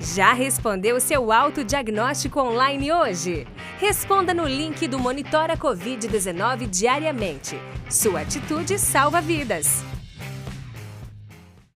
Já respondeu seu autodiagnóstico online hoje? Responda no link do Monitora Covid-19 diariamente. Sua atitude salva vidas.